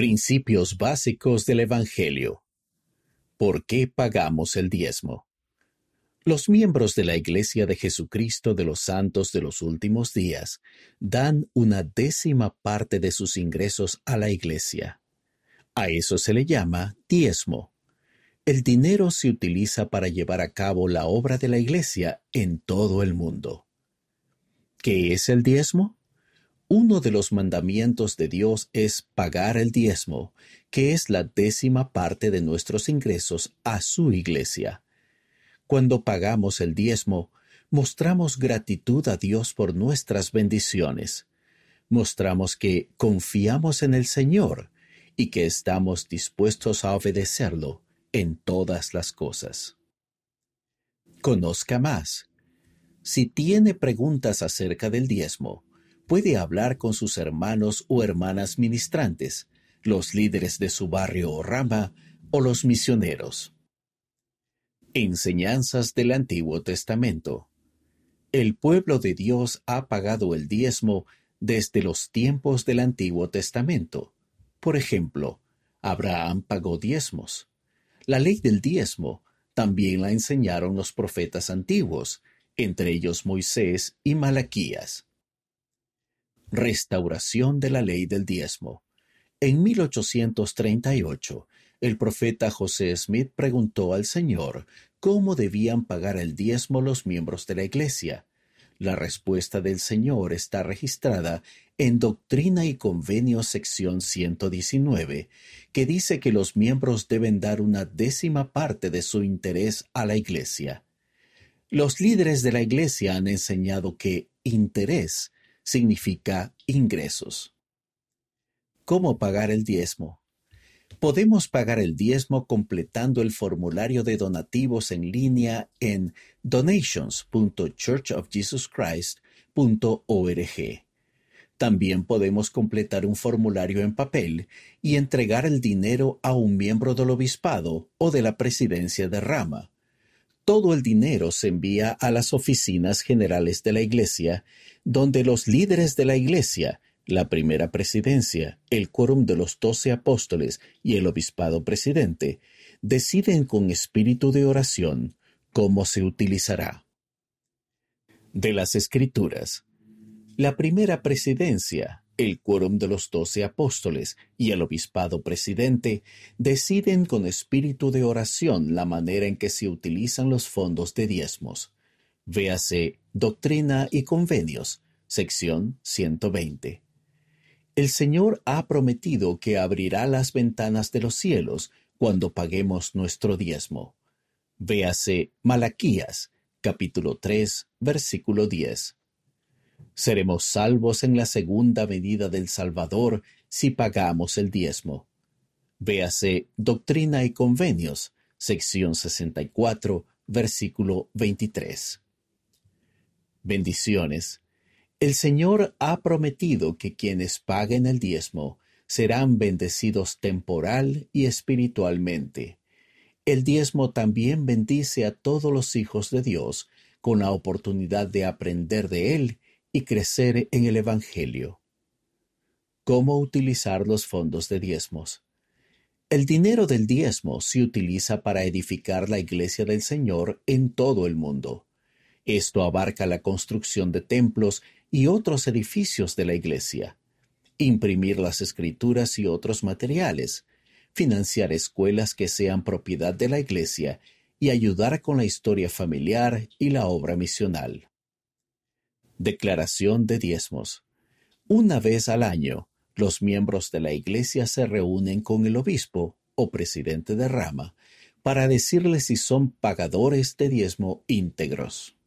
Principios básicos del Evangelio. ¿Por qué pagamos el diezmo? Los miembros de la Iglesia de Jesucristo de los Santos de los Últimos Días dan una décima parte de sus ingresos a la Iglesia. A eso se le llama diezmo. El dinero se utiliza para llevar a cabo la obra de la Iglesia en todo el mundo. ¿Qué es el diezmo? Uno de los mandamientos de Dios es pagar el diezmo, que es la décima parte de nuestros ingresos a su iglesia. Cuando pagamos el diezmo, mostramos gratitud a Dios por nuestras bendiciones. Mostramos que confiamos en el Señor y que estamos dispuestos a obedecerlo en todas las cosas. Conozca más. Si tiene preguntas acerca del diezmo, puede hablar con sus hermanos o hermanas ministrantes, los líderes de su barrio o rama, o los misioneros. Enseñanzas del Antiguo Testamento. El pueblo de Dios ha pagado el diezmo desde los tiempos del Antiguo Testamento. Por ejemplo, Abraham pagó diezmos. La ley del diezmo también la enseñaron los profetas antiguos, entre ellos Moisés y Malaquías. Restauración de la ley del diezmo. En 1838, el profeta José Smith preguntó al Señor cómo debían pagar el diezmo los miembros de la Iglesia. La respuesta del Señor está registrada en Doctrina y Convenio sección 119, que dice que los miembros deben dar una décima parte de su interés a la Iglesia. Los líderes de la Iglesia han enseñado que interés significa ingresos. ¿Cómo pagar el diezmo? Podemos pagar el diezmo completando el formulario de donativos en línea en donations.churchofjesuschrist.org. También podemos completar un formulario en papel y entregar el dinero a un miembro del obispado o de la presidencia de rama. Todo el dinero se envía a las oficinas generales de la Iglesia, donde los líderes de la Iglesia la primera presidencia, el quórum de los doce apóstoles y el obispado presidente deciden con espíritu de oración cómo se utilizará. De las Escrituras. La primera presidencia, el quórum de los doce apóstoles y el obispado presidente deciden con espíritu de oración la manera en que se utilizan los fondos de diezmos. Véase Doctrina y Convenios, sección 120. El Señor ha prometido que abrirá las ventanas de los cielos cuando paguemos nuestro diezmo. Véase Malaquías, capítulo 3, versículo 10. Seremos salvos en la segunda medida del Salvador si pagamos el diezmo. Véase Doctrina y Convenios, sección 64, versículo 23. Bendiciones el Señor ha prometido que quienes paguen el diezmo serán bendecidos temporal y espiritualmente. El diezmo también bendice a todos los hijos de Dios con la oportunidad de aprender de Él y crecer en el Evangelio. ¿Cómo utilizar los fondos de diezmos? El dinero del diezmo se utiliza para edificar la iglesia del Señor en todo el mundo. Esto abarca la construcción de templos y otros edificios de la Iglesia, imprimir las escrituras y otros materiales, financiar escuelas que sean propiedad de la Iglesia y ayudar con la historia familiar y la obra misional. Declaración de diezmos. Una vez al año, los miembros de la Iglesia se reúnen con el obispo o presidente de rama para decirles si son pagadores de diezmo íntegros.